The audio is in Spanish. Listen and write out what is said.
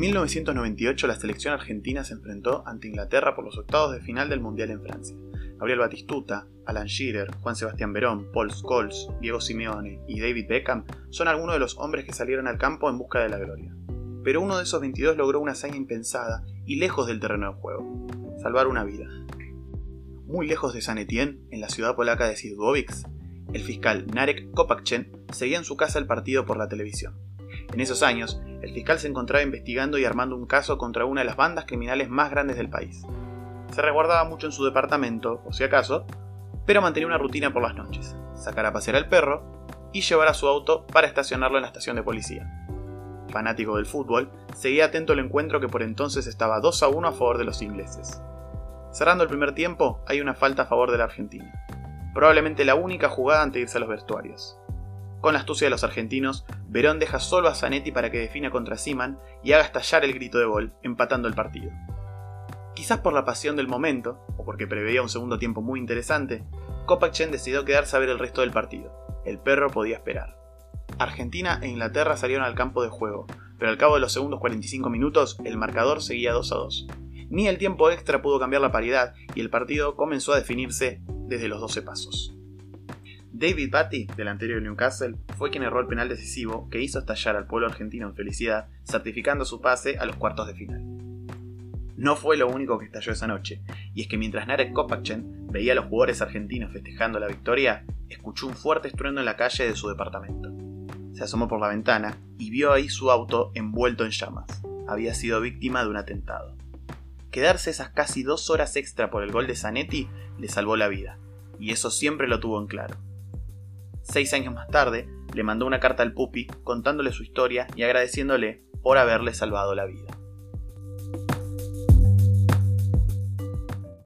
1998 la selección argentina se enfrentó ante Inglaterra por los octavos de final del Mundial en Francia. Gabriel Batistuta, Alan Shearer, Juan Sebastián Verón, Paul Scholes, Diego Simeone y David Beckham son algunos de los hombres que salieron al campo en busca de la gloria. Pero uno de esos 22 logró una hazaña impensada y lejos del terreno de juego, salvar una vida. Muy lejos de San Etienne, en la ciudad polaca de Sidgovic, el fiscal Narek Kopakchen seguía en su casa el partido por la televisión. En esos años, el fiscal se encontraba investigando y armando un caso contra una de las bandas criminales más grandes del país. Se resguardaba mucho en su departamento, o si acaso, pero mantenía una rutina por las noches, sacar a pasear al perro y llevar a su auto para estacionarlo en la estación de policía. Fanático del fútbol, seguía atento al encuentro que por entonces estaba 2 a 1 a favor de los ingleses. Cerrando el primer tiempo, hay una falta a favor de la Argentina. Probablemente la única jugada antes de irse a los vestuarios. Con la astucia de los argentinos, Verón deja solo a Zanetti para que defina contra Siman y haga estallar el grito de gol, empatando el partido. Quizás por la pasión del momento, o porque preveía un segundo tiempo muy interesante, Kopacchen decidió quedarse a ver el resto del partido. El perro podía esperar. Argentina e Inglaterra salieron al campo de juego, pero al cabo de los segundos 45 minutos el marcador seguía 2 a 2. Ni el tiempo extra pudo cambiar la paridad y el partido comenzó a definirse desde los 12 pasos. David Batty, delantero de Newcastle, fue quien erró el penal decisivo que hizo estallar al pueblo argentino en felicidad, certificando su pase a los cuartos de final. No fue lo único que estalló esa noche, y es que mientras Narek Kopacchen veía a los jugadores argentinos festejando la victoria, escuchó un fuerte estruendo en la calle de su departamento. Se asomó por la ventana y vio ahí su auto envuelto en llamas. Había sido víctima de un atentado. Quedarse esas casi dos horas extra por el gol de Zanetti le salvó la vida, y eso siempre lo tuvo en claro. Seis años más tarde, le mandó una carta al Pupi contándole su historia y agradeciéndole por haberle salvado la vida.